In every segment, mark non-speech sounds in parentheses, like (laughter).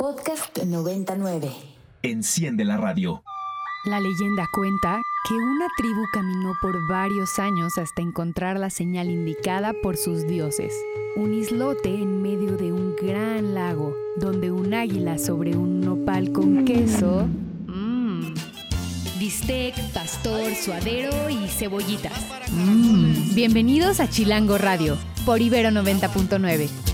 Podcast 99. Enciende la radio. La leyenda cuenta que una tribu caminó por varios años hasta encontrar la señal indicada por sus dioses. Un islote en medio de un gran lago, donde un águila sobre un nopal con queso... Mmm. Bistec, pastor, suadero y cebollitas. Mmm. Bienvenidos a Chilango Radio, por Ibero 90.9.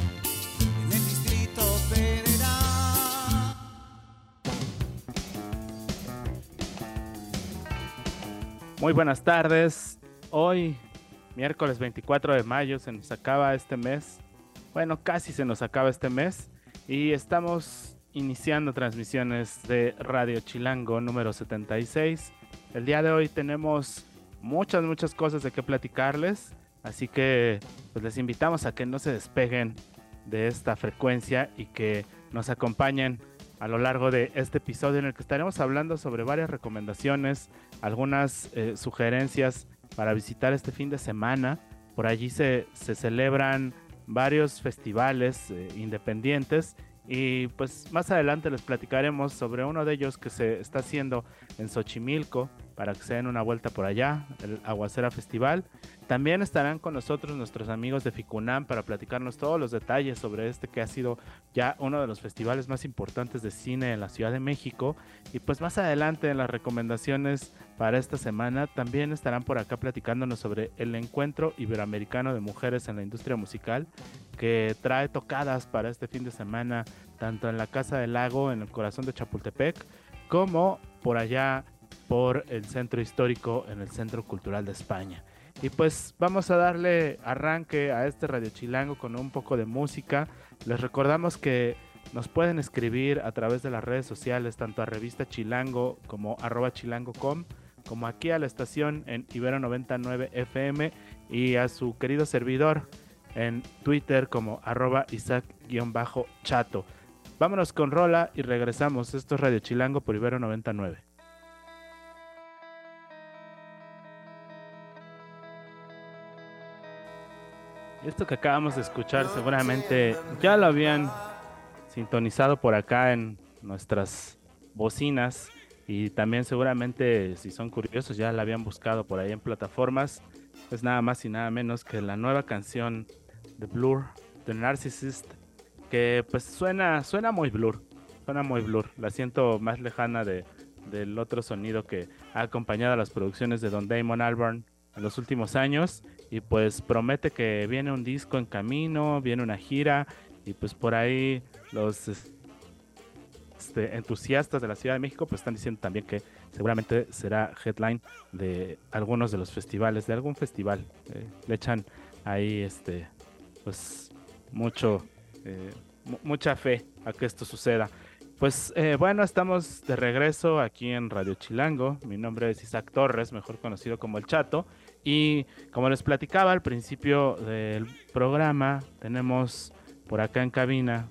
Muy buenas tardes. Hoy, miércoles 24 de mayo, se nos acaba este mes. Bueno, casi se nos acaba este mes. Y estamos iniciando transmisiones de Radio Chilango número 76. El día de hoy tenemos muchas, muchas cosas de qué platicarles. Así que pues les invitamos a que no se despeguen de esta frecuencia y que nos acompañen a lo largo de este episodio en el que estaremos hablando sobre varias recomendaciones, algunas eh, sugerencias para visitar este fin de semana. Por allí se, se celebran varios festivales eh, independientes y pues más adelante les platicaremos sobre uno de ellos que se está haciendo en Xochimilco para que se den una vuelta por allá, el Aguacera Festival. También estarán con nosotros nuestros amigos de Ficunam para platicarnos todos los detalles sobre este que ha sido ya uno de los festivales más importantes de cine en la Ciudad de México. Y pues más adelante en las recomendaciones para esta semana también estarán por acá platicándonos sobre el encuentro iberoamericano de mujeres en la industria musical que trae tocadas para este fin de semana tanto en la Casa del Lago, en el corazón de Chapultepec, como por allá por el centro histórico en el Centro Cultural de España. Y pues vamos a darle arranque a este Radio Chilango con un poco de música. Les recordamos que nos pueden escribir a través de las redes sociales, tanto a Revista Chilango como arroba chilango.com, como aquí a la estación en Ibero 99 FM y a su querido servidor en Twitter como arroba Isaac-chato. Vámonos con Rola y regresamos. Esto es Radio Chilango por Ibero 99. Esto que acabamos de escuchar seguramente ya lo habían sintonizado por acá en nuestras bocinas y también seguramente si son curiosos ya la habían buscado por ahí en plataformas. Es nada más y nada menos que la nueva canción de Blur, The Narcissist, que pues suena, suena muy Blur, suena muy Blur. La siento más lejana de, del otro sonido que ha acompañado a las producciones de Don Damon Albarn en los últimos años y pues promete que viene un disco en camino, viene una gira y pues por ahí los este, entusiastas de la Ciudad de México pues están diciendo también que seguramente será headline de algunos de los festivales, de algún festival. Eh, le echan ahí este pues mucho eh, mucha fe a que esto suceda. Pues eh, bueno, estamos de regreso aquí en Radio Chilango. Mi nombre es Isaac Torres, mejor conocido como El Chato. Y como les platicaba al principio del programa, tenemos por acá en cabina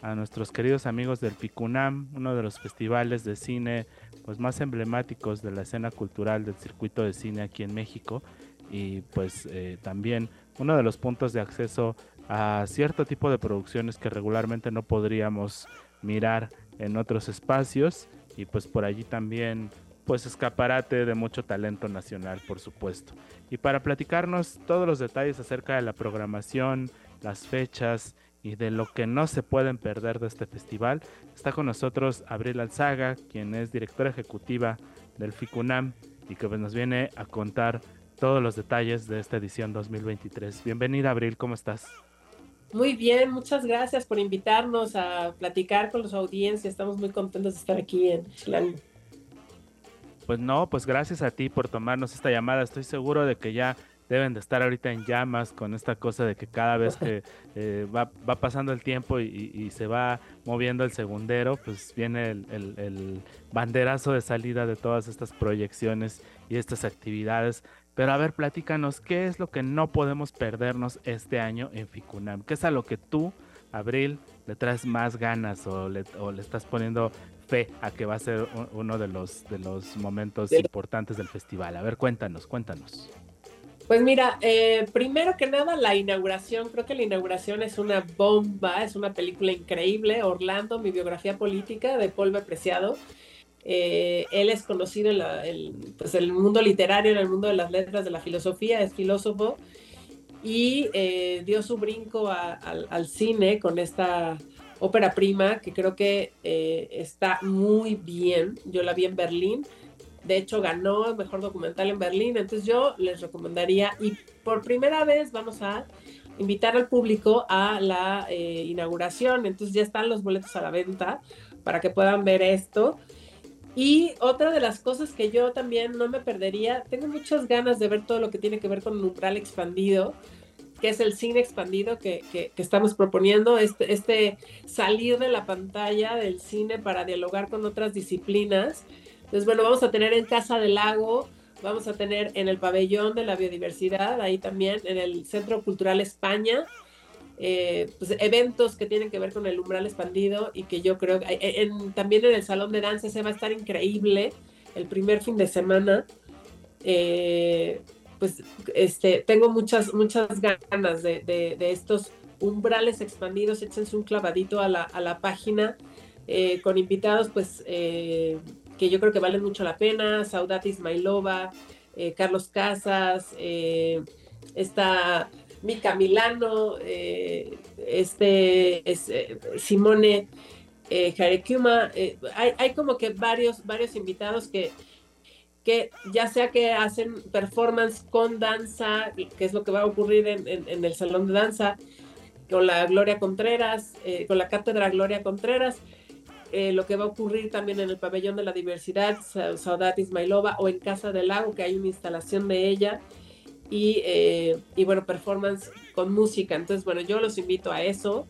a nuestros queridos amigos del Picunam, uno de los festivales de cine pues más emblemáticos de la escena cultural del circuito de cine aquí en México. Y pues eh, también uno de los puntos de acceso a cierto tipo de producciones que regularmente no podríamos mirar en otros espacios. Y pues por allí también pues escaparate de mucho talento nacional, por supuesto. Y para platicarnos todos los detalles acerca de la programación, las fechas y de lo que no se pueden perder de este festival, está con nosotros Abril Alzaga, quien es directora ejecutiva del FICUNAM y que pues, nos viene a contar todos los detalles de esta edición 2023. Bienvenida Abril, ¿cómo estás? Muy bien, muchas gracias por invitarnos a platicar con los audiencias. Estamos muy contentos de estar aquí en Chilango. Pues no, pues gracias a ti por tomarnos esta llamada. Estoy seguro de que ya deben de estar ahorita en llamas con esta cosa de que cada vez que (laughs) eh, va, pasando el tiempo y, se va moviendo el segundero, pues viene el, banderazo de salida de todas estas proyecciones y estas actividades. Pero a ver, platícanos, ¿qué es lo que no podemos perdernos este año en Ficunam? ¿Qué es a lo que tú, Abril, le traes más ganas o le, o le estás poniendo fe a que va a ser uno de los, de los momentos importantes del festival. A ver, cuéntanos, cuéntanos. Pues mira, eh, primero que nada, la inauguración, creo que la inauguración es una bomba, es una película increíble. Orlando, mi biografía política de Paul Preciado. Eh, él es conocido en, el, pues, el mundo literario, en el mundo de las letras, de la filosofía, es filósofo y eh, dio su brinco al cine con esta ópera prima que creo que está muy bien. Yo la vi en Berlín de hecho, ganó el mejor documental en Berlín. Entonces yo les recomendaría, y por primera vez vamos a invitar al público a la eh, inauguración. Entonces ya están los boletos a la venta para que puedan ver esto. Y otra de las cosas que yo también no me perdería, tengo muchas ganas de ver todo lo que tiene que ver con un umbral expandido, que es el cine expandido que, que, que, estamos proponiendo, este, este salir de la pantalla del cine para dialogar con otras disciplinas entonces, bueno, vamos a tener en Casa del Lago, vamos a tener en el pabellón de la biodiversidad, ahí también en el Centro Cultural España, eh, pues, eventos que tienen que ver con el umbral expandido y que yo creo que eh, también en el Salón de Danza se va a estar increíble el primer fin de semana. Eh, pues este, tengo muchas, muchas ganas de, de, estos umbrales expandidos. Échense un clavadito a la, a la página con invitados, pues que yo creo que valen mucho la pena, Saudati Ismailova, eh, Carlos Casas, eh, está Mika Milano, eh, este Simone Jarekuma, hay, hay, como que varios, varios invitados que, que ya sea que hacen performance con danza, que es lo que va a ocurrir en, en el salón de danza, con la Gloria Contreras, con la cátedra Gloria Contreras, eh, lo que va a ocurrir también en el pabellón de la diversidad, Saudat Ismailova, o en Casa del Lago, que hay una instalación de ella, y, eh, y, bueno, performance con música. Entonces, bueno, yo los invito a eso.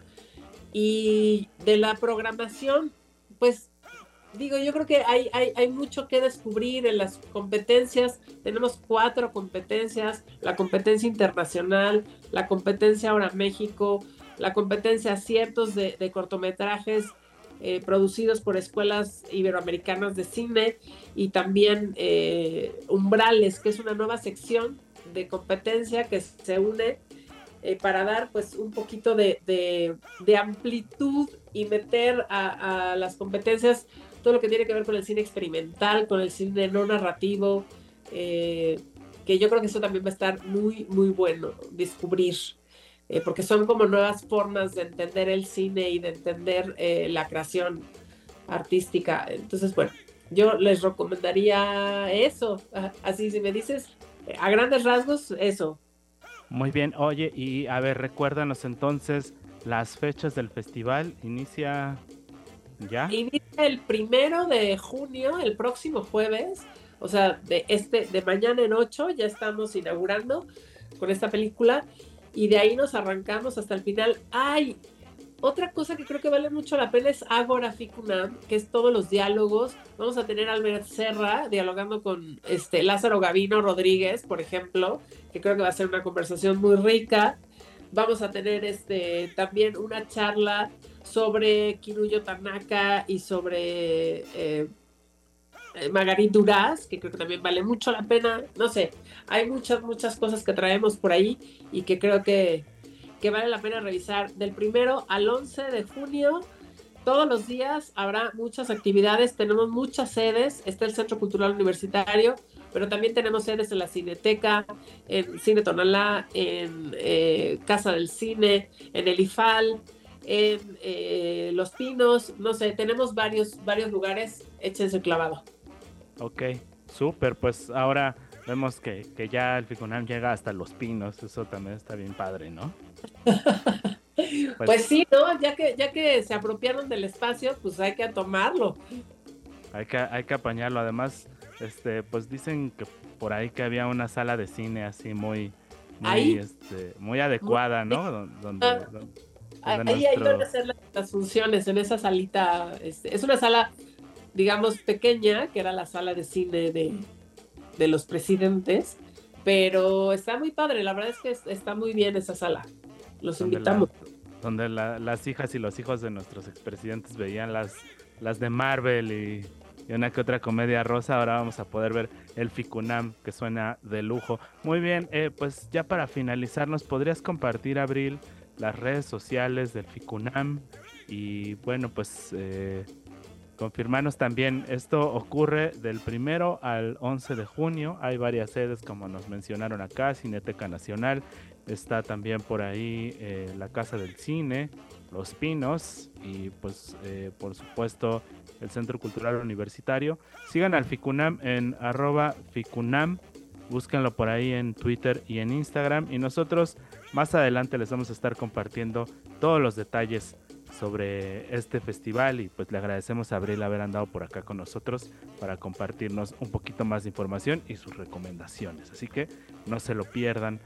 Y de la programación, pues digo, yo creo que hay, hay, hay, mucho que descubrir en las competencias. Tenemos cuatro competencias, la competencia internacional, la competencia ahora México, la competencia ciertos de, de cortometrajes eh, producidos por escuelas iberoamericanas de cine y también eh, Umbrales, que es una nueva sección de competencia que se une eh, para dar pues un poquito de, de, amplitud y meter a, las competencias todo lo que tiene que ver con el cine experimental, con el cine no narrativo, que yo creo que eso también va a estar muy, muy bueno descubrir. Eh, porque son como nuevas formas de entender el cine y de entender eh, la creación artística. Entonces, bueno, yo les recomendaría eso. Así, si me dices, eh, a grandes rasgos, eso. Muy bien, oye, y a ver, recuérdanos entonces las fechas del festival. Inicia Inicia el primero de junio, el próximo jueves. O sea, de este, de mañana en 8 ya estamos inaugurando con esta película y de ahí nos arrancamos hasta el final. ¡Ay! Otra cosa que creo que vale mucho la pena es Agora Ficunam, que es todos los diálogos. Vamos a tener a Albert Serra dialogando con este Lázaro Gavino Rodríguez, por ejemplo, que creo que va a ser una conversación muy rica. Vamos a tener este también una charla sobre Kinuyo Tanaka y sobre eh, eh, Margarit Duraz, que creo que también vale mucho la pena. No sé, hay muchas, muchas cosas que traemos por ahí y que creo que, que vale la pena revisar. Del primero al 11 de junio, todos los días habrá muchas actividades, tenemos muchas sedes, está el Centro Cultural Universitario, pero también tenemos sedes en la Cineteca, en Cine Tonalá, en eh, Casa del Cine, en el IFAL, en eh, Los Pinos, no sé, tenemos varios, varios lugares, échense clavado. Ok, súper. Pues ahora vemos que, ya el Ficunam llega hasta Los Pinos. Eso también está bien padre, ¿no? pues, (laughs) pues, sí, ¿no? Ya que, ya que se apropiaron del espacio, pues hay que tomarlo. Hay que, hay que apañarlo. Además, este, pues dicen que por ahí que había una sala de cine así muy, muy, este, muy adecuada, ¿no? Donde, ah, ahí, hay van a hacer las, funciones en esa salita. Este, es una sala digamos, pequeña, que era la sala de cine de, los presidentes, pero está muy padre, la verdad es que está muy bien esa sala. Los invitamos. donde las hijas y los hijos de nuestros expresidentes veían las, las de Marvel y y una que otra comedia rosa, ahora vamos a poder ver el Ficunam, que suena de lujo. Muy bien, eh, pues ya para finalizar, ¿nos podrías compartir, Abril, las redes sociales del Ficunam? Y bueno, pues eh, confirmarnos también, esto ocurre del primero al 11 de junio, hay varias sedes como nos mencionaron acá, Cineteca Nacional, está también por ahí eh, la Casa del Cine, Los Pinos y pues por supuesto el Centro Cultural Universitario. Sigan al Ficunam en arroba Ficunam. Búsquenlo por ahí en Twitter y en Instagram. Y nosotros más adelante les vamos a estar compartiendo todos los detalles sobre este festival y pues le agradecemos a Abril haber andado por acá con nosotros para compartirnos un poquito más de información y sus recomendaciones. Así que no se lo pierdan.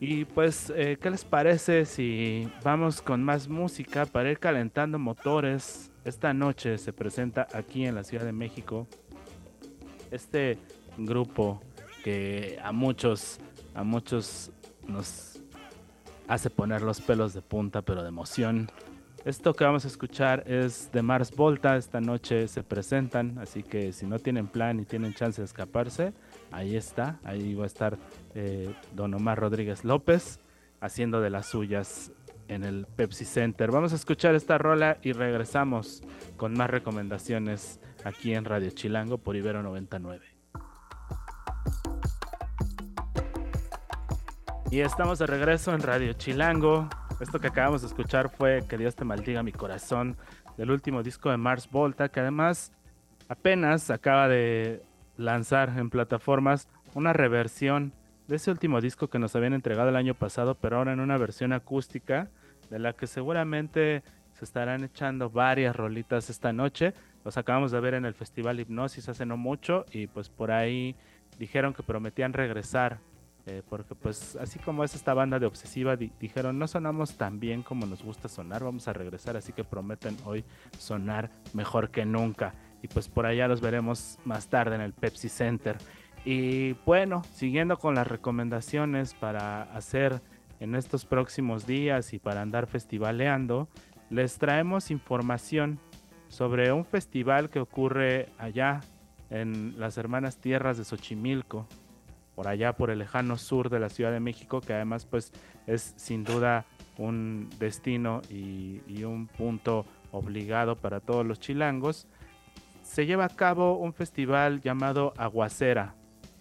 Y pues, eh, ¿qué les parece si vamos con más música para ir calentando motores esta noche se presenta aquí en la Ciudad de México este grupo que a muchos, a muchos nos hace poner los pelos de punta, pero de emoción. Esto que vamos a escuchar es de Mars Volta. Esta noche se presentan, así que si no tienen plan y tienen chance de escaparse, ahí está. Ahí va a estar eh, Don Omar Rodríguez López haciendo de las suyas en el Pepsi Center. Vamos a escuchar esta rola y regresamos con más recomendaciones aquí en Radio Chilango por Ibero 99. Y estamos de regreso en Radio Chilango. Esto que acabamos de escuchar fue Que Dios te maldiga mi corazón del último disco de Mars Volta, que además apenas acaba de lanzar en plataformas una reversión de ese último disco que nos habían entregado el año pasado, pero ahora en una versión acústica de la que seguramente se estarán echando varias rolitas esta noche. Los acabamos de ver en el Festival Hipnosis hace no mucho y pues por ahí dijeron que prometían regresar. Eh, porque pues así como es esta banda de Obsesiva, dijeron no sonamos tan bien como nos gusta sonar, vamos a regresar, así que prometen hoy sonar mejor que nunca. Y pues por allá los veremos más tarde en el Pepsi Center. Y bueno, siguiendo con las recomendaciones para hacer en estos próximos días y para andar festivaleando, les traemos información sobre un festival que ocurre allá en las hermanas tierras de Xochimilco, por allá por el lejano sur de la Ciudad de México, que además pues es sin duda un destino y, y un punto obligado para todos los chilangos. Se lleva a cabo un festival llamado Aguacera,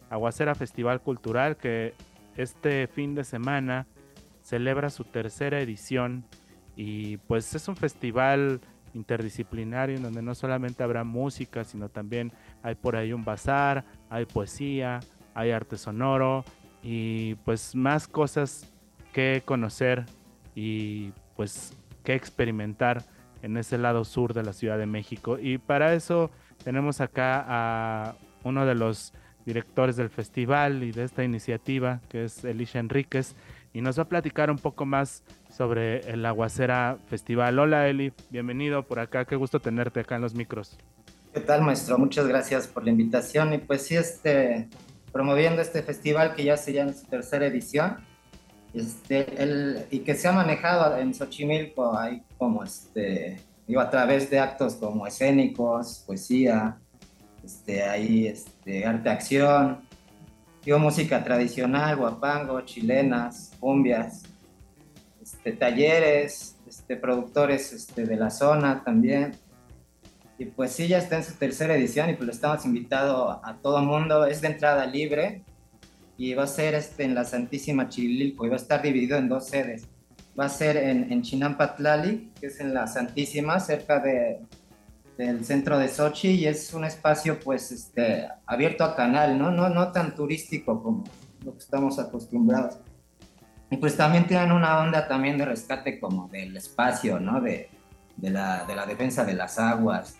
Aguacera Festival Cultural, que este fin de semana celebra su tercera edición y pues es un festival interdisciplinario en donde no solamente habrá música, sino también hay por ahí un bazar, hay poesía, hay arte sonoro y pues más cosas que conocer y pues que experimentar en ese lado sur de la Ciudad de México. Y para eso tenemos acá a uno de los directores del festival y de esta iniciativa, que es Elisha Enríquez, y nos va a platicar un poco más sobre el Aguacera Festival. Hola Eli, bienvenido por acá, qué gusto tenerte acá en los micros. ¿Qué tal maestro? Muchas gracias por la invitación y pues sí, este, promoviendo este festival que ya se llama en su tercera edición este, el, y que se ha manejado en Xochimilco ahí como este, digo, a través de actos como escénicos, poesía, este, ahí este, arte acción, Digo, música tradicional, guapango, chilenas, cumbias, este, talleres, este, productores este, de la zona también. Y pues sí, ya está en su tercera edición y pues lo estamos invitado a todo mundo. Es de entrada libre y va a ser este, en la Santísima Chililco y va a estar dividido en dos sedes. Va a ser en, en Chinampatlali, que es en la Santísima, cerca de, del centro de Sochi y es un espacio pues este, abierto a canal, ¿no? No, no tan turístico como lo que estamos acostumbrados. Y pues también tienen una onda también de rescate como del espacio, ¿no? De, de, la, de la defensa de las aguas.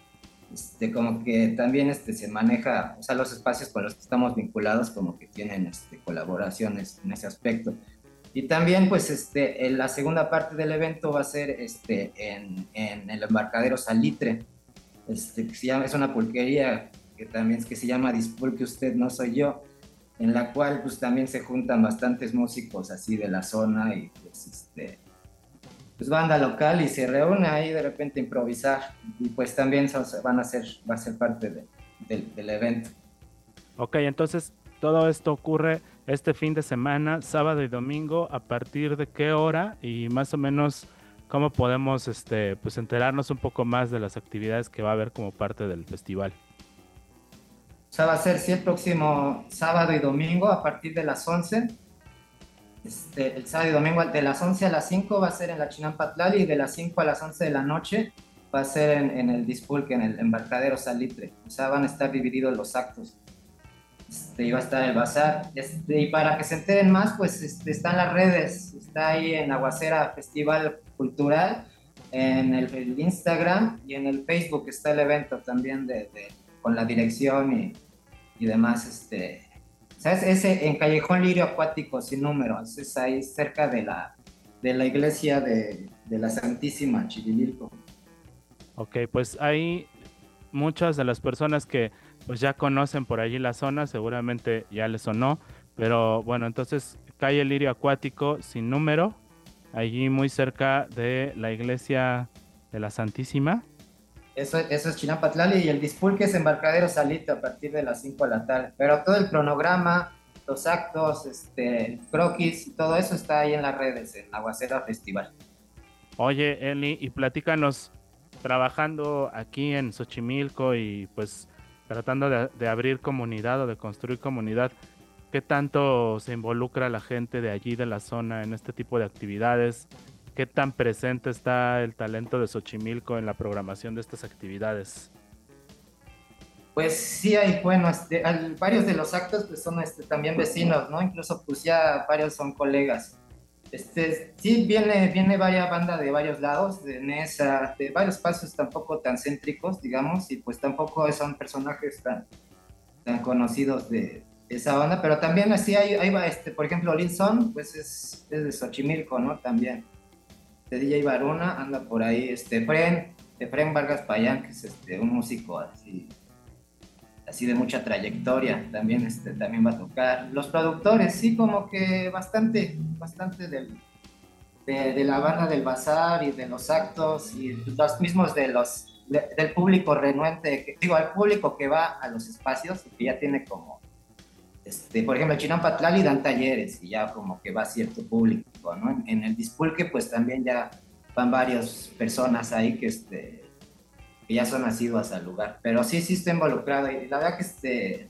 Este, como que también este, se maneja, o sea, los espacios con los que estamos vinculados como que tienen este, colaboraciones en ese aspecto. Y también, pues, este, en la segunda parte del evento va a ser este, en, en el embarcadero Salitre, este, que se llama, es una pulquería que también es que se llama Disculpe usted, no soy yo, en la cual pues también se juntan bastantes músicos así de la zona y pues este pues banda local y se reúne ahí de repente a improvisar y pues también van a ser, va a ser parte de, del, del evento. Ok, entonces todo esto ocurre este fin de semana, sábado y domingo, ¿a partir de qué hora? Y más o menos, ¿cómo podemos este, pues enterarnos un poco más de las actividades que va a haber como parte del festival? O sea, va a ser sí, el próximo sábado y domingo a partir de las 11. Este, el sábado y domingo de las 11 a las 5 va a ser en la Chinampatlali y de las 5 a las 11 de la noche va a ser en, en el Dispulque, en el embarcadero Salitre. O sea, van a estar divididos los actos este, iba a estar el bazar. Este, y para que se enteren más, pues este, están las redes, está ahí en Aguacera Festival Cultural, en el, Instagram y en el Facebook está el evento también de, con la dirección y, y demás. Este, ¿Sabes? Ese en Callejón Lirio Acuático sin número, es ahí cerca de la, de la iglesia de, de la Santísima Chivililco. Ok, pues hay muchas de las personas que pues ya conocen por allí la zona, seguramente ya les sonó, pero bueno, entonces calle Lirio Acuático sin número, allí muy cerca de la iglesia de la Santísima. Eso, eso es Chinapatlali y el Dispulque es Embarcadero Salito a partir de las 5 de la tarde, pero todo el cronograma, los actos, este, croquis todo eso está ahí en las redes, en Aguacera Festival. Oye, Eli, y platícanos, trabajando aquí en Xochimilco y pues tratando de, abrir comunidad o de construir comunidad, ¿qué tanto se involucra la gente de allí, de la zona, en este tipo de actividades? ¿Qué tan presente está el talento de Xochimilco en la programación de estas actividades? Pues sí hay, bueno, este, varios de los actos pues son este, también vecinos, ¿no? Incluso pues ya varios son colegas. Este, sí, viene, viene varias bandas de varios lados, de Nesa, varios pasos tampoco tan céntricos, digamos, y pues tampoco son personajes tan, tan conocidos de esa banda, pero también así hay, hay este, por ejemplo, Lil Son, pues es, es, de Xochimilco, ¿no? También. De DJ Baruna anda por ahí, este, Fren, de Fren Vargas Payán, que es este, un músico así así de mucha trayectoria, también, este, también va a tocar. Los productores, sí, como que bastante, bastante del, de, la banda del bazar y de los actos y los mismos de los, del público renuente, que, digo, al público que va a los espacios y que ya tiene como, este, por ejemplo, Chinampa Patlali dan talleres y ya como que va cierto público, ¿no? En, en el Dispulque pues también ya van varias personas ahí que, este, ya son asiduas al lugar. Pero sí, sí está involucrado y la verdad que este...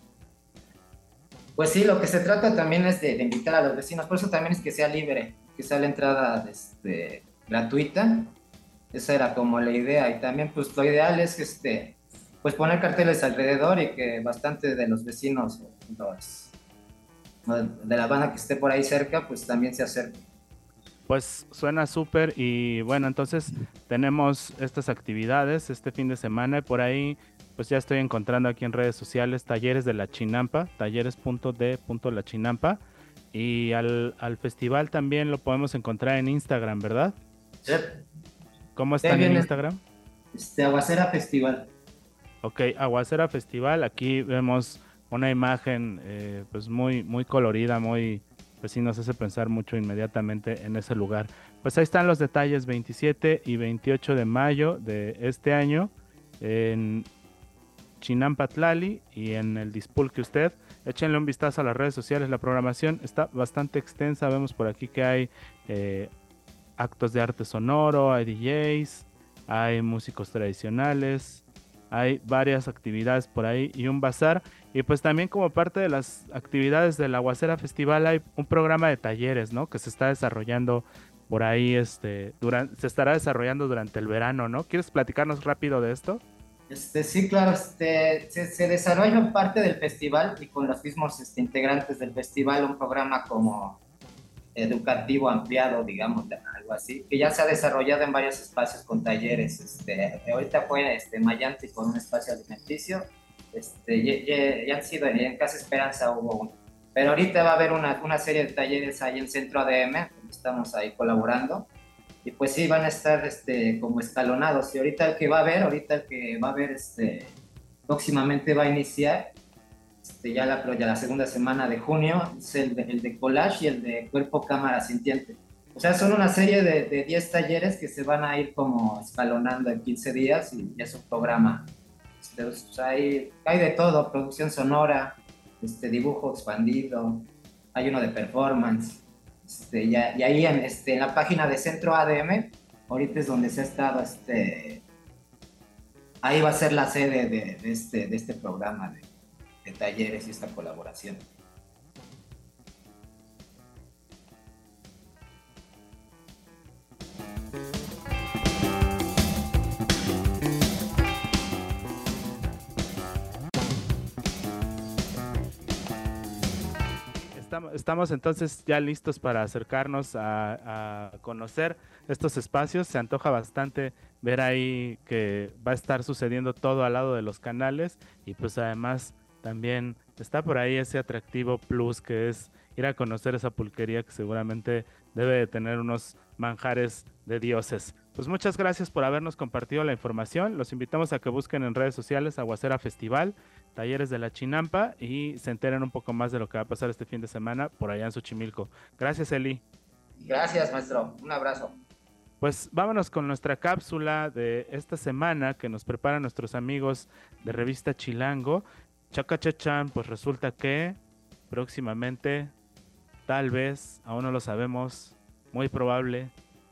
Pues sí, lo que se trata también es de, invitar a los vecinos, por eso también es que sea libre, que sea la entrada este, gratuita. Esa era como la idea y también pues lo ideal es que este, pues poner carteles alrededor y que bastante de los vecinos de la banda que esté por ahí cerca pues también se acerquen. Pues suena súper y bueno, entonces tenemos estas actividades este fin de semana y por ahí pues ya estoy encontrando aquí en redes sociales talleres de la Chinampa, talleres.d.lachinampa y al, al festival también lo podemos encontrar en Instagram, ¿verdad? Sí. ¿Cómo están en Instagram? Este, Aguacera Festival. Ok, Aguacera Festival, aquí vemos una imagen eh, pues muy, muy colorida, muy pues sí nos hace pensar mucho inmediatamente en ese lugar. Pues ahí están los detalles 27 y 28 de mayo de este año en Chinampatlali y en el Dispulque usted. Échenle un vistazo a las redes sociales, la programación está bastante extensa, vemos por aquí que hay eh, actos de arte sonoro, hay DJs, hay músicos tradicionales, hay varias actividades por ahí y un bazar. Y pues también como parte de las actividades del Aguacera Festival hay un programa de talleres, ¿no? Que se está desarrollando por ahí, este, durante, se estará desarrollando durante el verano, ¿no? ¿Quieres platicarnos rápido de esto? Este, sí, claro, este, se, desarrolla parte del festival y con los mismos este, integrantes del festival un programa como educativo ampliado, digamos, algo así, que ya se ha desarrollado en varios espacios con talleres. Este, ahorita fue este, Mayanti con un espacio alimenticio este, ya, han sido en, Casa Esperanza hubo uno. Pero ahorita va a haber una, una serie de talleres ahí en Centro ADM, estamos ahí colaborando. Y pues sí, van a estar este, como escalonados. Y ahorita el que va a ver, ahorita el que va a ver este, próximamente va a iniciar este, ya, la, ya la segunda semana de junio, es el de, el de collage y el de cuerpo cámara sintiente. O sea, son una serie de, de 10 talleres que se van a ir como escalonando en 15 días y es un programa Este, pues, hay, hay de todo, producción sonora, este, dibujo expandido, hay uno de performance. Este, y, ahí en, este, en la página de Centro ADM, ahorita es donde se ha estado, este, ahí va a ser la sede de, este, de este programa de, de talleres y esta colaboración. estamos entonces ya listos para acercarnos a, conocer estos espacios. Se antoja bastante ver ahí que va a estar sucediendo todo al lado de los canales y pues además también está por ahí ese atractivo plus que es ir a conocer esa pulquería que seguramente debe de tener unos manjares de dioses. Pues muchas gracias por habernos compartido la información. Los invitamos a que busquen en redes sociales Aguacera Festival Talleres de la Chinampa y se enteren un poco más de lo que va a pasar este fin de semana por allá en Xochimilco. Gracias, Eli. Gracias, maestro. Un abrazo. Pues vámonos con nuestra cápsula de esta semana que nos preparan nuestros amigos de revista Chilango. Chacachachan, pues resulta que próximamente, tal vez, aún no lo sabemos, muy probable,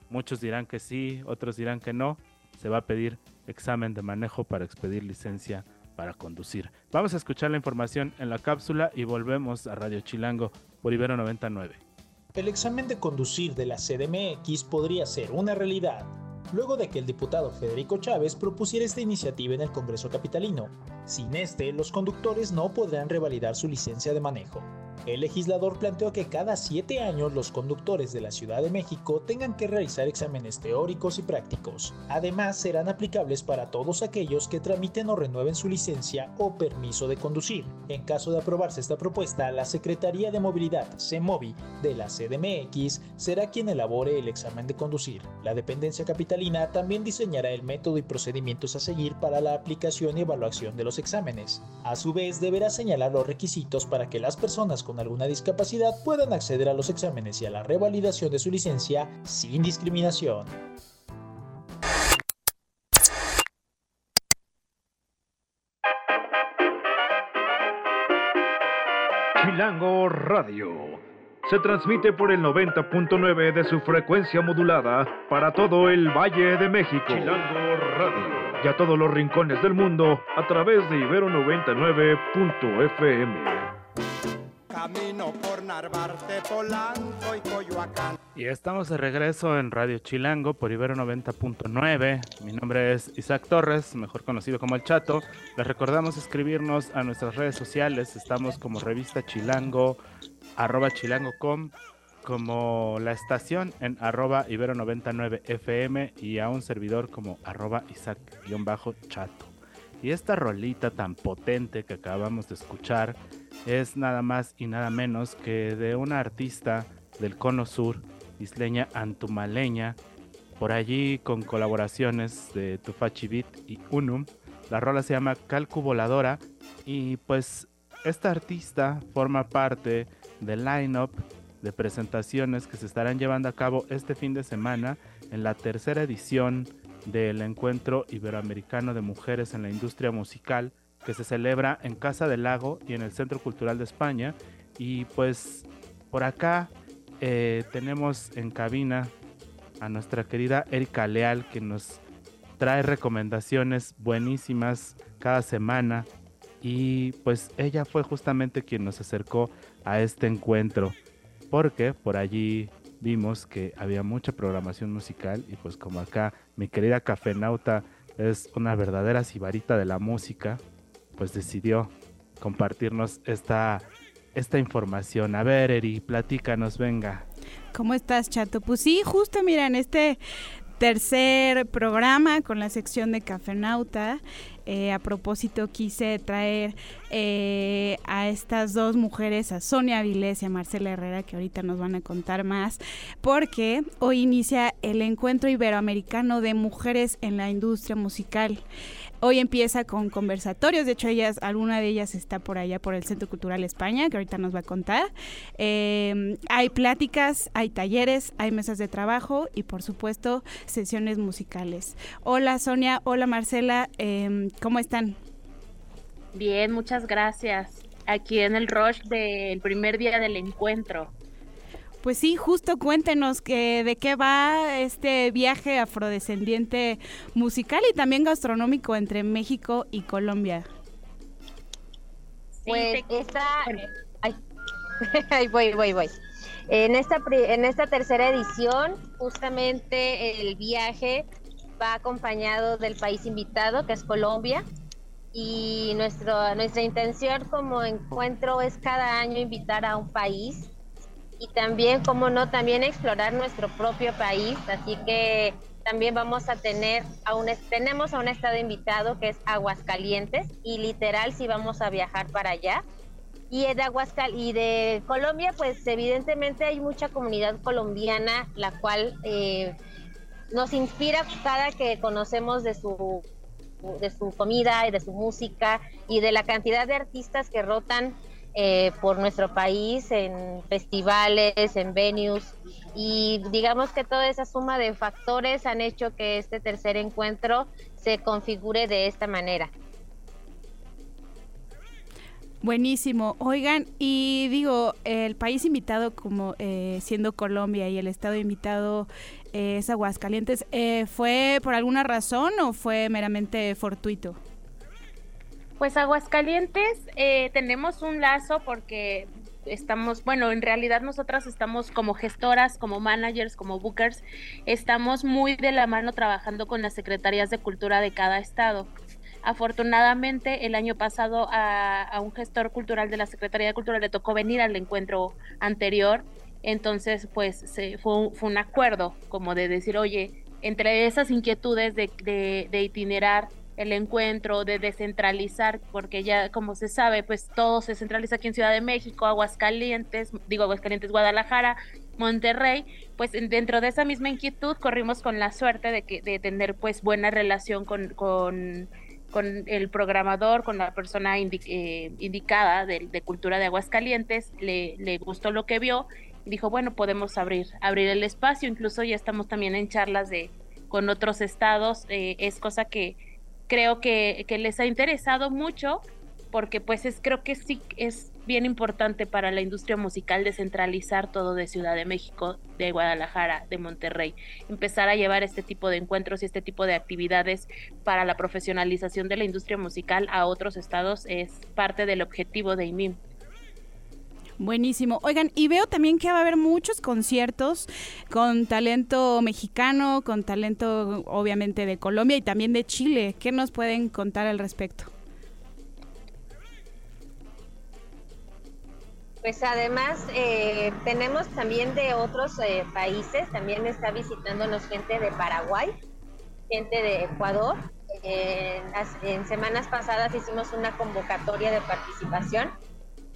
muchos dirán que sí, otros dirán que no, se va a pedir examen de manejo para expedir licencia para conducir. Vamos a escuchar la información en la cápsula y volvemos a Radio Chilango por Ibero 99. El examen de conducir de la CDMX podría ser una realidad luego de que el diputado Federico Chávez propusiera esta iniciativa en el Congreso Capitalino. Sin este, los conductores no podrán revalidar su licencia de manejo. El legislador planteó que cada siete años los conductores de la Ciudad de México tengan que realizar exámenes teóricos y prácticos. Además, serán aplicables para todos aquellos que tramiten o renueven su licencia o permiso de conducir. En caso de aprobarse esta propuesta, la Secretaría de Movilidad, CEMOVI, de la CDMX, será quien elabore el examen de conducir. La dependencia capitalina también diseñará el método y procedimientos a seguir para la aplicación y evaluación de los exámenes. A su vez, deberá señalar los requisitos para que las personas con alguna discapacidad puedan acceder a los exámenes y a la revalidación de su licencia sin discriminación. Chilango Radio. Se transmite por el 90.9 de su frecuencia modulada para todo el Valle de México. Chilango Radio. Y a todos los rincones del mundo a través de Ibero 99.fm. Camino por Narvarte, Polanco y Coyoacán. Y estamos de regreso en Radio Chilango por Ibero 90.9. Mi nombre es Isaac Torres, mejor conocido como El Chato. Les recordamos escribirnos a nuestras redes sociales. Estamos como revista Chilango, arroba chilango.com, como la estación en arroba Ibero 99 FM y a un servidor como arroba Isaac-Chato. Y esta rolita tan potente que acabamos de escuchar es nada más y nada menos que de una artista del cono sur, isleña antumaleña, por allí con colaboraciones de Tufachi Beat y Unum. La rola se llama Calcu Voladora y pues esta artista forma parte del line-up de presentaciones que se estarán llevando a cabo este fin de semana en la tercera edición del Encuentro Iberoamericano de Mujeres en la Industria Musical que se celebra en Casa del Lago y en el Centro Cultural de España. Y pues por acá eh, tenemos en cabina a nuestra querida Erika Leal que nos trae recomendaciones buenísimas cada semana. Y pues ella fue justamente quien nos acercó a este encuentro. Porque por allí vimos que había mucha programación musical y pues como acá mi querida cafenauta es una verdadera sibarita de la música, pues decidió compartirnos esta, esta información. A ver, Eri, platícanos, venga. ¿Cómo estás, Chato? Pues sí, justo mira, en este tercer programa con la sección de Cafenauta. Eh, a propósito, quise traer eh, a estas dos mujeres, a Sonia Vilés y a Marcela Herrera, que ahorita nos van a contar más, porque hoy inicia el Encuentro Iberoamericano de Mujeres en la Industria Musical. Hoy empieza con conversatorios, de hecho ellas, alguna de ellas está por allá por el Centro Cultural España, que ahorita nos va a contar. Em, hay pláticas, hay talleres, hay mesas de trabajo y por supuesto sesiones musicales. Hola Sonia, hola Marcela, em, ¿cómo están? Bien, muchas gracias. Aquí en el rush del primer día del encuentro. Pues sí, justo cuéntenos que, de qué va este viaje afrodescendiente musical y también gastronómico entre México y Colombia. Pues esta... (laughs) Ay, voy, voy, voy. En esta, en esta tercera edición, justamente el viaje va acompañado del país invitado, que es Colombia, y nuestro, nuestra intención como encuentro es cada año invitar a un país y también, como no, también explorar nuestro propio país, así que también vamos a tener, a un, tenemos a un estado invitado que es Aguascalientes y literal si vamos a viajar para allá. Y de Aguascal y de Colombia, pues evidentemente hay mucha comunidad colombiana, la cual eh, nos inspira cada que conocemos de su de su comida y de su música y de la cantidad de artistas que rotan eh, por nuestro país en festivales, en venues y digamos que toda esa suma de factores han hecho que este tercer encuentro se configure de esta manera. Buenísimo. Oigan, y digo, el país invitado como eh, siendo Colombia y el estado invitado eh, es Aguascalientes, eh, ¿fue por alguna razón o fue meramente fortuito? Pues Aguascalientes tenemos un lazo porque estamos, bueno, en realidad nosotras estamos como gestoras, como managers, como bookers, estamos muy de la mano trabajando con las secretarías de cultura de cada estado. Afortunadamente, el año pasado a, un gestor cultural de la Secretaría de Cultura le tocó venir al encuentro anterior, entonces pues se, fue, fue un acuerdo como de decir, oye, entre esas inquietudes de, de, itinerar el encuentro, de descentralizar, porque ya como se sabe, pues todo se centraliza aquí en Ciudad de México, Aguascalientes, digo Aguascalientes, Guadalajara, Monterrey, pues dentro de esa misma inquietud corrimos con la suerte de, que, de tener pues buena relación con, con con el programador, con la persona eh, indicada de, Cultura de Aguascalientes, le, le gustó lo que vio dijo, bueno, podemos abrir, abrir el espacio, incluso ya estamos también en charlas de con otros estados, eh, es cosa que creo que, que les ha interesado mucho porque pues es creo que sí es bien importante para la industria musical descentralizar todo de Ciudad de México, de Guadalajara, de Monterrey, empezar a llevar este tipo de encuentros y este tipo de actividades para la profesionalización de la industria musical a otros estados es parte del objetivo de IMIM. Buenísimo. Oigan, y veo también que va a haber muchos conciertos con talento mexicano, con talento obviamente de Colombia y también de Chile. ¿Qué nos pueden contar al respecto? Pues además eh, tenemos también de otros eh, países, también está visitándonos gente de Paraguay, gente de Ecuador. en, semanas pasadas hicimos una convocatoria de participación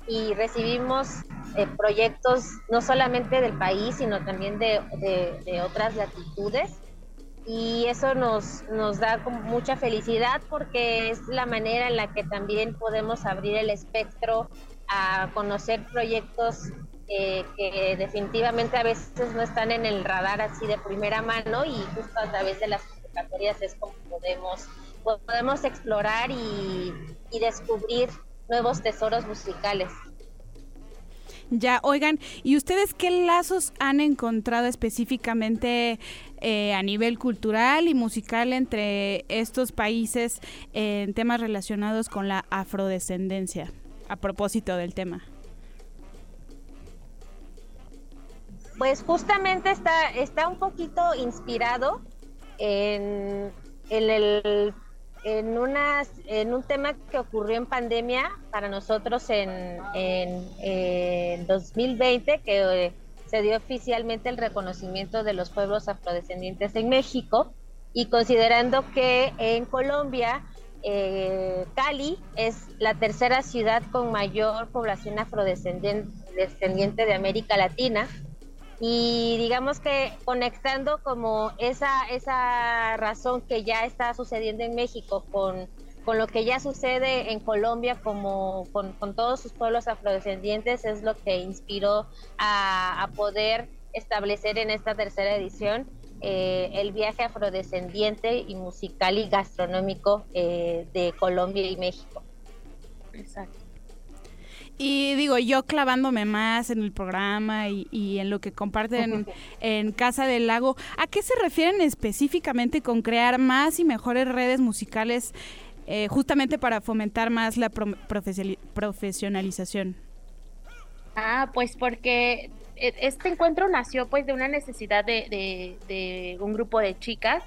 y recibimos eh, proyectos no solamente del país, sino también de, de, otras latitudes. Y eso nos, nos da mucha felicidad porque es la manera en la que también podemos abrir el espectro a conocer proyectos eh, que definitivamente a veces no están en el radar así de primera mano y justo a través de las convocatorias es como podemos, podemos explorar y, descubrir nuevos tesoros musicales. Ya, oigan, ¿y ustedes qué lazos han encontrado específicamente eh, a nivel cultural y musical entre estos países en temas relacionados con la afrodescendencia? a propósito del tema? Pues justamente está, está un poquito inspirado en, en, el, en, unas, en un tema que ocurrió en pandemia para nosotros en, en, 2020, que eh, se dio oficialmente el reconocimiento de los pueblos afrodescendientes en México. Y considerando que en Colombia eh, Cali es la tercera ciudad con mayor población afrodescendiente de América Latina y digamos que conectando como esa, esa razón que ya está sucediendo en México con, con lo que ya sucede en Colombia como con, con todos sus pueblos afrodescendientes es lo que inspiró a, a poder establecer en esta tercera edición eh, el viaje afrodescendiente y musical y gastronómico eh, de Colombia y México. Exacto. Y digo, yo clavándome más en el programa y, en lo que comparten en Casa del Lago, ¿a qué se refieren específicamente con crear más y mejores redes musicales eh, justamente para fomentar más la profesionalización? Ah, pues porque e, este encuentro nació pues de una necesidad de, de, un grupo de chicas,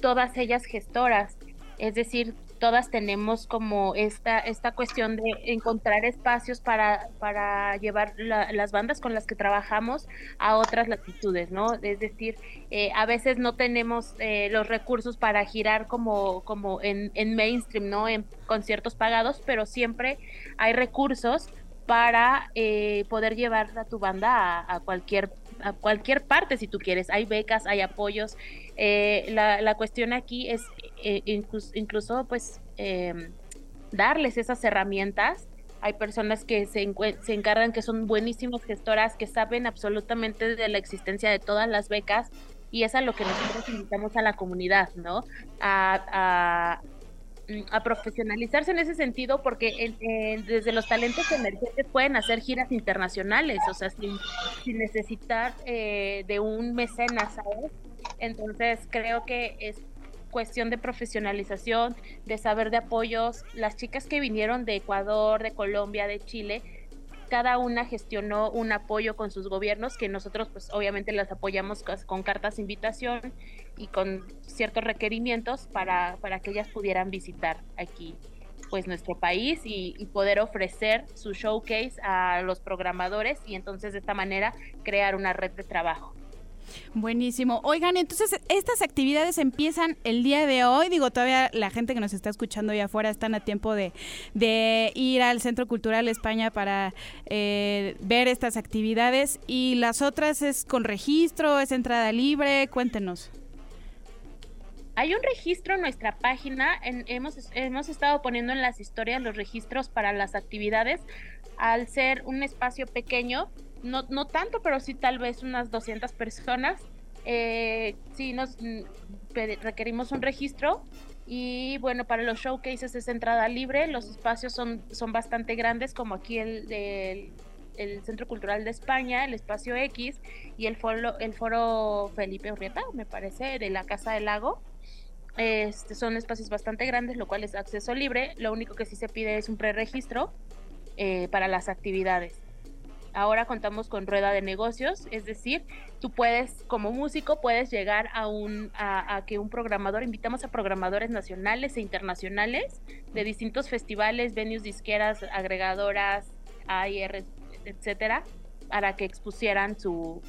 todas ellas gestoras, es decir, todas tenemos como esta, esta cuestión de encontrar espacios para, para llevar las bandas con las que trabajamos a otras latitudes, ¿no? Es decir, eh, a veces no tenemos eh, los recursos para girar como, como en, en mainstream, ¿no? En conciertos pagados, pero siempre hay recursos para eh, poder llevar a tu banda a, cualquier a cualquier parte si tú quieres. Hay becas, hay apoyos. la, la, cuestión aquí es eh, incluso, pues em, darles esas herramientas. Hay personas que se, se, encargan, que son buenísimas gestoras, que saben absolutamente de la existencia de todas las becas y es a lo que nosotros invitamos a la comunidad, ¿no? A, profesionalizarse en ese sentido porque desde los talentos emergentes pueden hacer giras internacionales, o sea, sin, sin necesitar eh, de un mecenas, ¿sabes? Entonces creo que es cuestión de profesionalización, de saber de apoyos. Las chicas que vinieron de Ecuador, de Colombia, de Chile, cada una gestionó un apoyo con sus gobiernos, que nosotros pues obviamente las apoyamos con cartas de invitación y con ciertos requerimientos para, para que ellas pudieran visitar aquí pues nuestro país y, y, poder ofrecer su showcase a los programadores y entonces de esta manera crear una red de trabajo. Buenísimo. Oigan, entonces estas actividades empiezan el día de hoy. Digo, todavía la gente que nos está escuchando allá afuera están a tiempo de, ir al Centro Cultural España para eh, ver estas actividades. Y las otras es con registro, es entrada libre. Cuéntenos. Hay un registro en nuestra página, hemos, hemos estado poniendo en las historias los registros para las actividades. Al ser un espacio pequeño, no, no tanto, pero sí tal vez unas 200 personas. Eh, sí nos mm, requerimos un registro y bueno, para los showcases es entrada libre, los espacios son, son bastante grandes como aquí el, el, Centro Cultural de España, el Espacio X y el foro, el foro Felipe Urrieta, me parece, de la Casa del Lago. Este, son espacios bastante grandes, lo cual es acceso libre. Lo único que sí se pide es un preregistro eh, para las actividades. Ahora contamos con rueda de negocios, es decir, tú puedes, como músico, puedes llegar a un a, que un programador, invitamos a programadores nacionales e internacionales de distintos festivales, venues disqueras, agregadoras, AIR, etcétera, para que expusieran su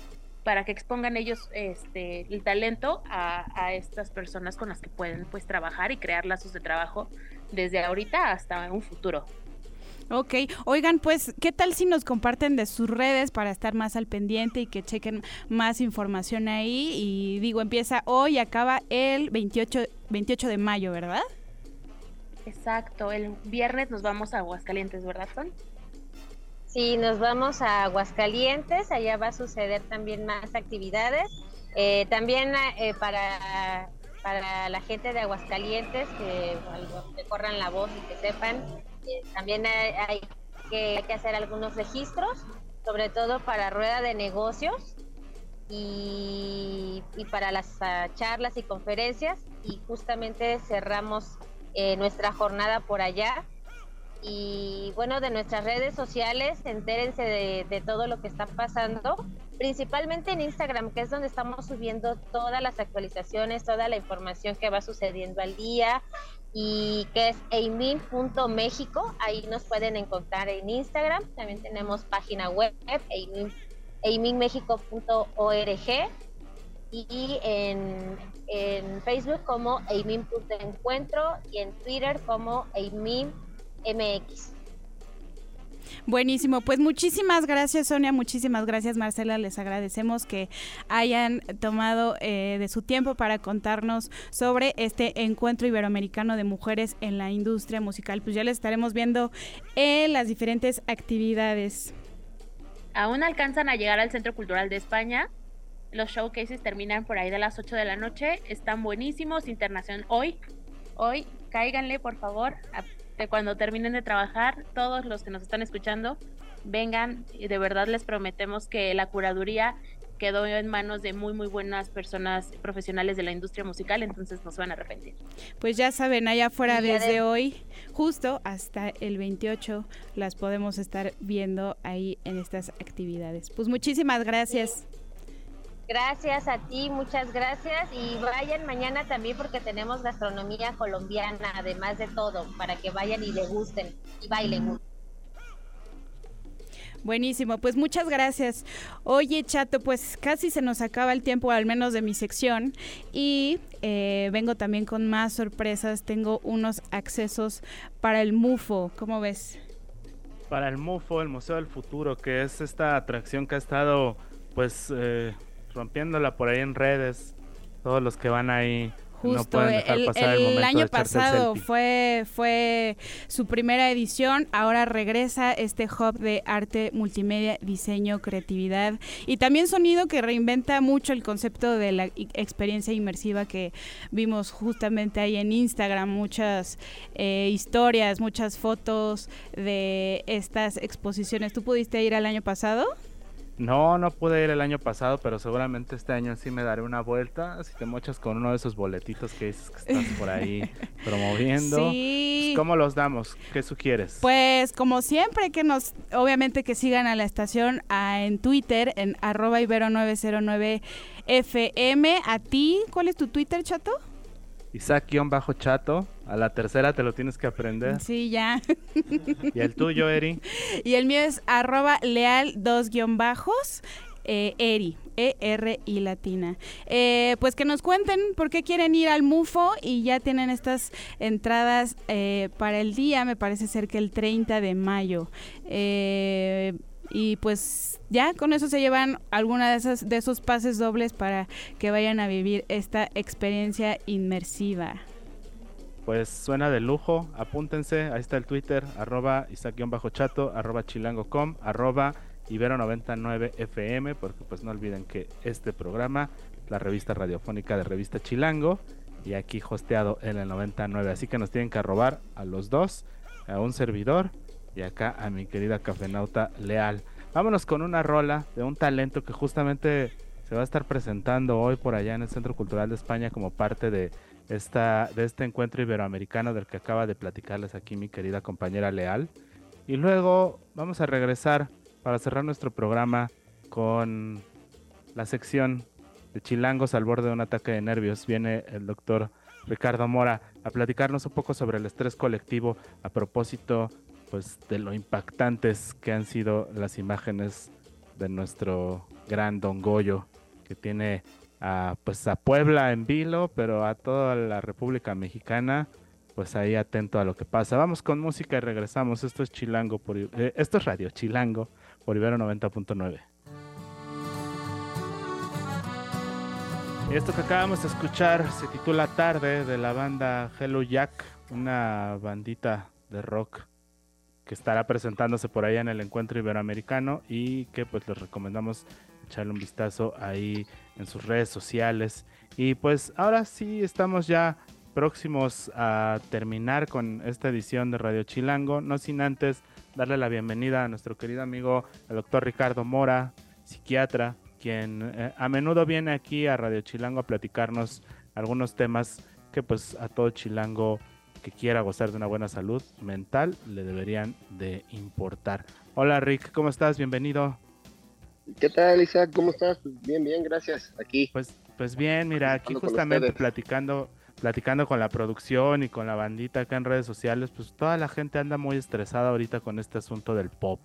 para que expongan ellos este el talento a, a, estas personas con las que pueden pues trabajar y crear lazos de trabajo desde ahorita hasta un futuro. Ok, oigan, pues, ¿qué tal si nos comparten de sus redes para estar más al pendiente y que chequen más información ahí? Y digo, empieza hoy y acaba el 28, 28 de mayo, ¿verdad? Exacto, el viernes nos vamos a Aguascalientes, ¿verdad, Son? Sí, nos vamos a Aguascalientes, allá va a suceder también más actividades. Eh, también eh, para, para la gente de Aguascalientes, que, que corran la voz y que sepan también hay, que, hacer algunos registros, sobre todo para rueda de negocios y, para las ah, charlas y conferencias. Y justamente cerramos eh, nuestra jornada por allá. Y bueno, de nuestras redes sociales, entérense de todo lo que está pasando, principalmente en Instagram, que es donde estamos subiendo todas las actualizaciones, toda la información que va sucediendo al día, y que es eimin.mexico. Ahí nos pueden encontrar en Instagram. También tenemos página web, eiminmexico.org y en, en, Facebook como eimin.encuentro y en Twitter como eiminmx. Buenísimo, pues muchísimas gracias Sonia, muchísimas gracias Marcela, les agradecemos que hayan tomado eh, de su tiempo para contarnos sobre este encuentro iberoamericano de mujeres en la industria musical. Pues ya les estaremos viendo en las diferentes actividades. Aún alcanzan a llegar al Centro Cultural de España. Los showcases terminan por ahí de las 8 de la noche. Están buenísimos. Internacional hoy. Hoy, cáiganle, por favor de cuando terminen de trabajar, todos los que nos están escuchando, vengan y de verdad les prometemos que la curaduría quedó en manos de muy muy buenas personas profesionales de la industria musical, entonces no se van a arrepentir. Pues ya saben, allá afuera desde hoy, justo hasta el 28, las podemos estar viendo ahí en estas actividades. Pues muchísimas gracias. Gracias a ti, muchas gracias y vayan mañana también porque tenemos gastronomía colombiana, además de todo, para que vayan y le gusten y bailen. Buenísimo, pues muchas gracias. Oye, Chato, pues casi se nos acaba el tiempo, al menos de mi sección, y eh, vengo también con más sorpresas. Tengo unos accesos para el MUFO, ¿cómo ves? Para el MUFO, el Museo del Futuro, que es esta atracción que ha estado, pues, eh, rompiéndola por ahí en redes. Todos los que van ahí Justo, el, año pasado fue, fue su primera edición, ahora regresa este hub de arte, multimedia, diseño, creatividad y también sonido que reinventa mucho el concepto de la experiencia inmersiva que vimos justamente ahí en Instagram, muchas eh, historias, muchas fotos de estas exposiciones. ¿Tú pudiste ir al año pasado? No, no pude ir el año pasado, pero seguramente este año sí me daré una vuelta. Si te mochas con uno de esos boletitos que dices que estás por ahí (laughs) promoviendo. Sí. Pues, ¿Cómo los damos? ¿Qué sugieres? Pues como siempre que nos, obviamente que sigan a la estación en Twitter, en arroba ibero909fm. A ti, ¿cuál es tu Twitter, chato? Isaac-chato. A la tercera te lo tienes que aprender. Sí, ya. ¿Y el tuyo, Eri? (laughs) Y el mío es arroba leal dos guion bajos. Eh, Eri, E-R y latina. Eh, pues que nos cuenten por qué quieren ir al MUFO y ya tienen estas entradas eh, para el día, me parece ser que el 30 de mayo. Eh, y pues ya con eso se llevan alguna de esas de esos pases dobles para que vayan a vivir esta experiencia inmersiva. Pues suena de lujo, apúntense, ahí está el Twitter, arroba Isaac-chato, arroba chilango.com, arroba Ibero99FM, porque pues no olviden que este programa, la revista radiofónica de Revista Chilango, y aquí hosteado en el 99, así que nos tienen que arrobar a los dos, a un servidor y acá a mi querida cafenauta Leal. Vámonos con una rola de un talento que justamente se va a estar presentando hoy por allá en el Centro Cultural de España como parte de esta de este encuentro iberoamericano del que acaba de platicarles aquí mi querida compañera Leal. Y luego vamos a regresar para cerrar nuestro programa con la sección de Chilangos al borde de un ataque de nervios. Viene el doctor Ricardo Mora a platicarnos un poco sobre el estrés colectivo a propósito pues de lo impactantes que han sido las imágenes de nuestro gran Don Goyo, que tiene a, pues a Puebla en vilo, pero a toda la República Mexicana, pues ahí atento a lo que pasa. Vamos con música y regresamos. Esto es Chilango, por, eh, esto es Radio Chilango por Ibero 90.9. Y esto que acabamos de escuchar se titula Tarde de la banda Hello Jack, una bandita de rock que estará presentándose por allá en el encuentro iberoamericano y que pues les recomendamos echarle un vistazo ahí en sus redes sociales. Y pues ahora sí estamos ya próximos a terminar con esta edición de Radio Chilango, no sin antes darle la bienvenida a nuestro querido amigo el doctor Ricardo Mora, psiquiatra, quien eh, a menudo viene aquí a Radio Chilango a platicarnos algunos temas que pues a todo Chilango que quiera gozar de una buena salud mental le deberían de importar. Hola Rick, ¿cómo estás? Bienvenido. ¿Qué tal, Isaac? ¿Cómo estás? Bien, bien, gracias. Aquí. Pues, pues bien, mira, aquí justamente platicando, platicando con la producción y con la bandita acá en redes sociales, pues toda la gente anda muy estresada ahorita con este asunto del pop,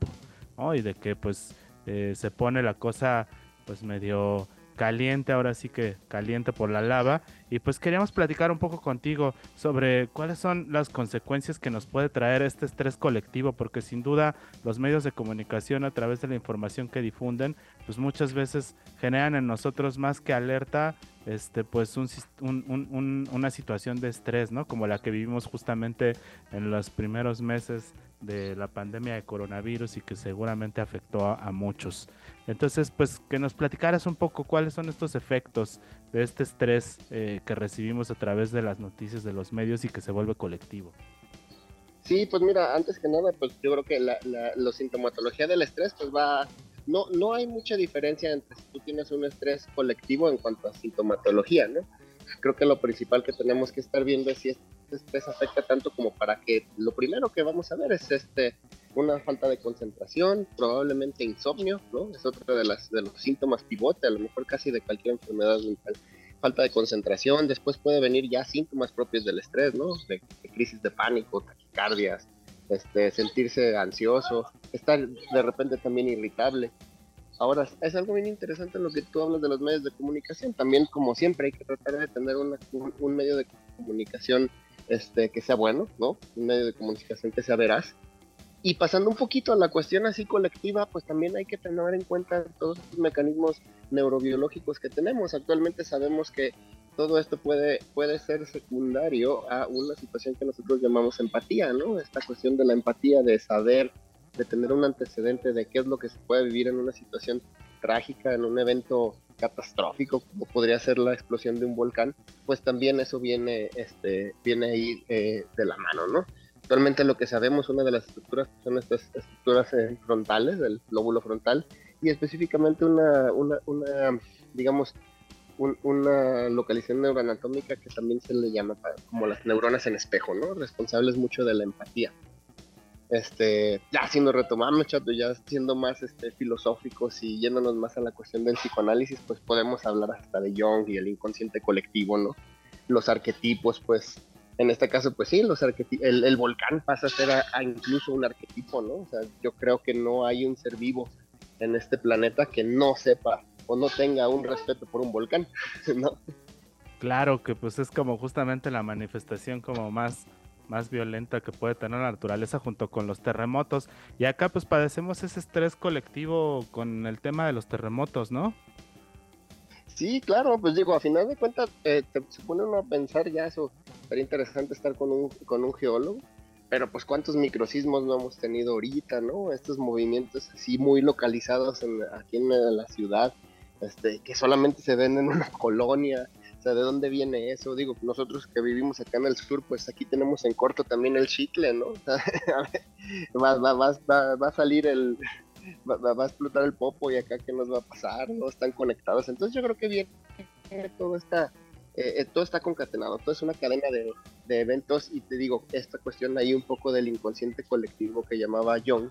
¿no? Y de que pues eh, se pone la cosa pues medio caliente, ahora sí que caliente por la lava. Y pues queríamos platicar un poco contigo sobre cuáles son las consecuencias que nos puede traer este estrés colectivo, porque sin duda los medios de comunicación a través de la información que difunden, pues muchas veces generan en nosotros más que alerta, este, pues una situación de estrés, ¿no? Como la que vivimos justamente en los primeros meses de la pandemia de coronavirus y que seguramente afectó a, muchos. Entonces, pues que nos platicaras un poco cuáles son estos efectos de este estrés eh, que recibimos a través de las noticias de los medios y que se vuelve colectivo. Sí, pues mira, antes que nada, pues yo creo que la, la, sintomatología del estrés, pues va, no, no hay mucha diferencia entre si tú tienes un estrés colectivo en cuanto a sintomatología, ¿no? Creo que lo principal que tenemos que estar viendo es si este estrés afecta tanto como para que lo primero que vamos a ver es este una falta de concentración, probablemente insomnio, ¿no? Es otro de, las, de los síntomas pivote, a lo mejor casi de cualquier enfermedad mental. Falta de concentración, después puede venir ya síntomas propios del estrés, ¿no? De, crisis de pánico, taquicardias, este, sentirse ansioso, estar de repente también irritable. Ahora, es algo bien interesante lo que tú hablas de los medios de comunicación. También, como siempre, hay que tratar de tener un, un, medio de comunicación este, que sea bueno, ¿no? Un medio de comunicación que sea veraz y pasando un poquito a la cuestión así colectiva, pues también hay que tener en cuenta todos los mecanismos neurobiológicos que tenemos. Actualmente sabemos que todo esto puede, puede ser secundario a una situación que nosotros llamamos empatía, ¿no? Esta cuestión de la empatía, de saber, de tener un antecedente de qué es lo que se puede vivir en una situación trágica, en un evento catastrófico, como podría ser la explosión de un volcán, pues también eso viene, este, viene ahí eh, de la mano, ¿no? Actualmente lo que sabemos, una de las estructuras son estas estructuras eh, frontales, del lóbulo frontal, y específicamente una, una, una digamos, una localización neuroanatómica que también se le llama como las neuronas en espejo, ¿no? Responsables mucho de la empatía. Este, ya si nos retomamos, chato, ya siendo más este, filosóficos y yéndonos más a la cuestión del psicoanálisis, pues podemos hablar hasta de Jung y el inconsciente colectivo, ¿no? Los arquetipos, pues en este caso, pues sí, los el, el, volcán pasa a ser incluso un arquetipo, ¿no? O sea, yo creo que no hay un ser vivo en este planeta que no sepa o no tenga un respeto por un volcán, (laughs) ¿no? Claro que pues es como justamente la manifestación como más más violenta que puede tener la naturaleza junto con los terremotos. Y acá pues padecemos ese estrés colectivo con el tema de los terremotos, ¿no? Sí, claro, pues digo, a final de cuentas eh, se pone uno a pensar ya eso, sería interesante estar con un, con un geólogo, pero pues cuántos microsismos no hemos tenido ahorita, ¿no? Estos movimientos así muy localizados aquí en la ciudad, este, que solamente se ven en una colonia, o sea, ¿de dónde viene eso? Digo, nosotros que vivimos acá en el sur, pues aquí tenemos en corto también el chicle, ¿no? (laughs) va, va, va, va, a salir el, va, a explotar el popo y acá qué nos va a pasar, no están conectados. Entonces yo creo que viene todo está, eh, eh, todo está concatenado, todo es una cadena de, de, eventos y te digo, esta cuestión ahí un poco del inconsciente colectivo que llamaba John,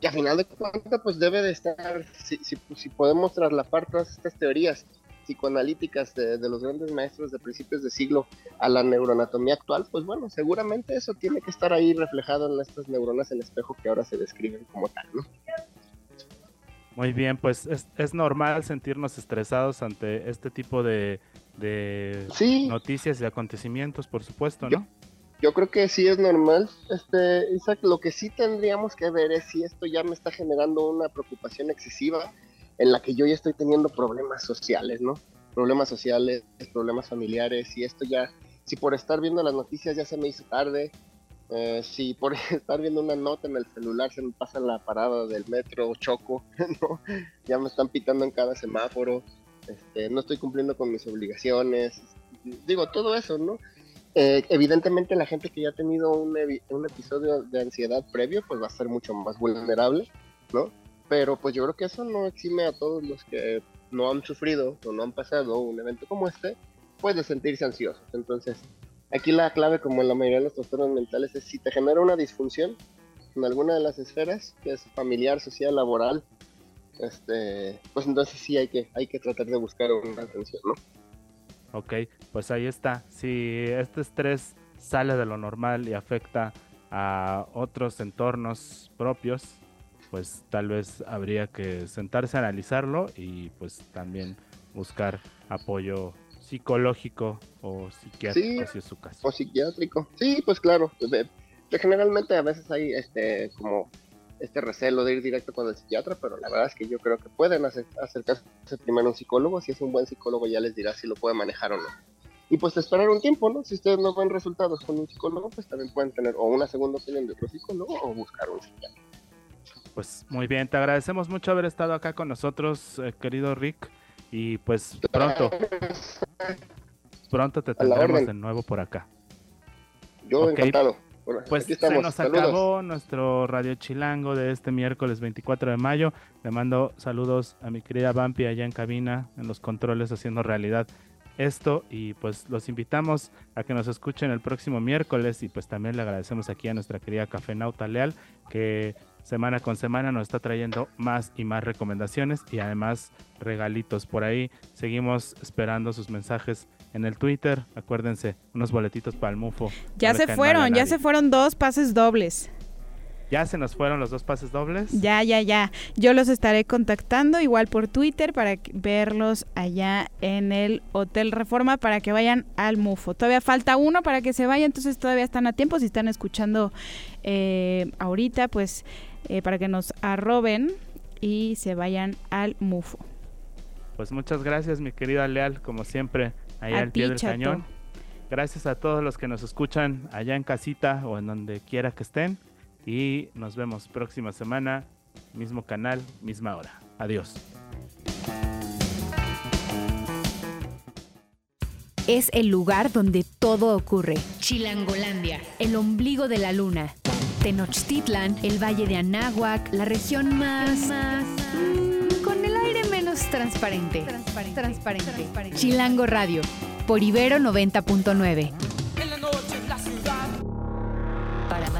y a final de cuentas pues debe de estar, si, si, si podemos trasladar todas estas teorías psicoanalíticas de, de, los grandes maestros de principios de siglo a la neuroanatomía actual, pues bueno, seguramente eso tiene que estar ahí reflejado en estas neuronas en espejo que ahora se describen como tal, ¿no? Muy bien, pues es, normal sentirnos estresados ante este tipo de, noticias y acontecimientos, por supuesto, ¿no? Yo, creo que sí es normal. Este, Isaac, lo que sí tendríamos que ver es si esto ya me está generando una preocupación excesiva en la que yo ya estoy teniendo problemas sociales, ¿no? Problemas sociales, problemas familiares, y esto ya, si por estar viendo las noticias ya se me hizo tarde, eh, si por (laughs) estar viendo una nota en el celular se me pasa la parada del metro, choco, (laughs) ¿no? ya me están pitando en cada semáforo, este, no estoy cumpliendo con mis obligaciones, digo, todo eso, ¿no? Eh, evidentemente la gente que ya ha tenido un, un, episodio de ansiedad previo, pues va a ser mucho más vulnerable, ¿no? Pero pues yo creo que eso no exime a todos los que no han sufrido o no han pasado un evento como este, pues sentirse ansiosos. Entonces, Aquí la clave, como en la mayoría de los trastornos mentales, es si te genera una disfunción en alguna de las esferas, que es familiar, social, laboral, este, pues entonces sí hay que, hay que tratar de buscar una atención, ¿no? Ok, pues ahí está. Si este estrés sale de lo normal y afecta a otros entornos propios, pues tal vez habría que sentarse a analizarlo y pues también buscar apoyo psicológico o psiquiátrico, si es su caso. O psiquiátrico, sí, pues claro. generalmente a veces hay este como este recelo de ir directo con el psiquiatra, pero la verdad es que yo creo que pueden acercarse primero a un psicólogo, si es un buen psicólogo ya les dirá si lo puede manejar o no. Y pues esperar un tiempo, ¿no? Si ustedes no ven resultados con un psicólogo, pues también pueden tener o una segunda opinión de otro psicólogo o buscar un psiquiatra. Pues muy bien, te agradecemos mucho haber estado acá con nosotros, eh, querido Rick. Y pues pronto, pronto te tendremos de nuevo por acá. Yo encantado. Pues se nos acabó nuestro Radio Chilango de este miércoles 24 de mayo. Le mando saludos a mi querida Vampi allá en cabina, en los controles, haciendo realidad esto. Y pues los invitamos a que nos escuchen el próximo miércoles. Y pues también le agradecemos aquí a nuestra querida Cafenauta Leal, que semana con semana nos está trayendo más y más recomendaciones y además regalitos por ahí. Seguimos esperando sus mensajes en el Twitter. Acuérdense, unos boletitos para el MUFO. Ya se fueron, ya se fueron dos pases dobles. ¿Ya se nos fueron los dos pases dobles? Ya, ya, ya. Yo los estaré contactando igual por Twitter para verlos allá en el Hotel Reforma para que vayan al MUFO. Todavía falta uno para que se vaya, entonces todavía están a tiempo. Si están escuchando eh, ahorita, pues eh, para que nos arroben y se vayan al MUFO. Pues muchas gracias, mi querida Leal, como siempre, allá al pie del cañón. Gracias a todos los que nos escuchan allá en casita o en donde quiera que estén. Y nos vemos próxima semana, mismo canal, misma hora. Adiós. Es el lugar donde todo ocurre. Chilangolandia, el ombligo de la luna. Tenochtitlan, el valle de Anáhuac, la región más... Mm, con el aire menos transparente. Transparente. transparente. Chilango Radio, por Ibero 90.9. Para más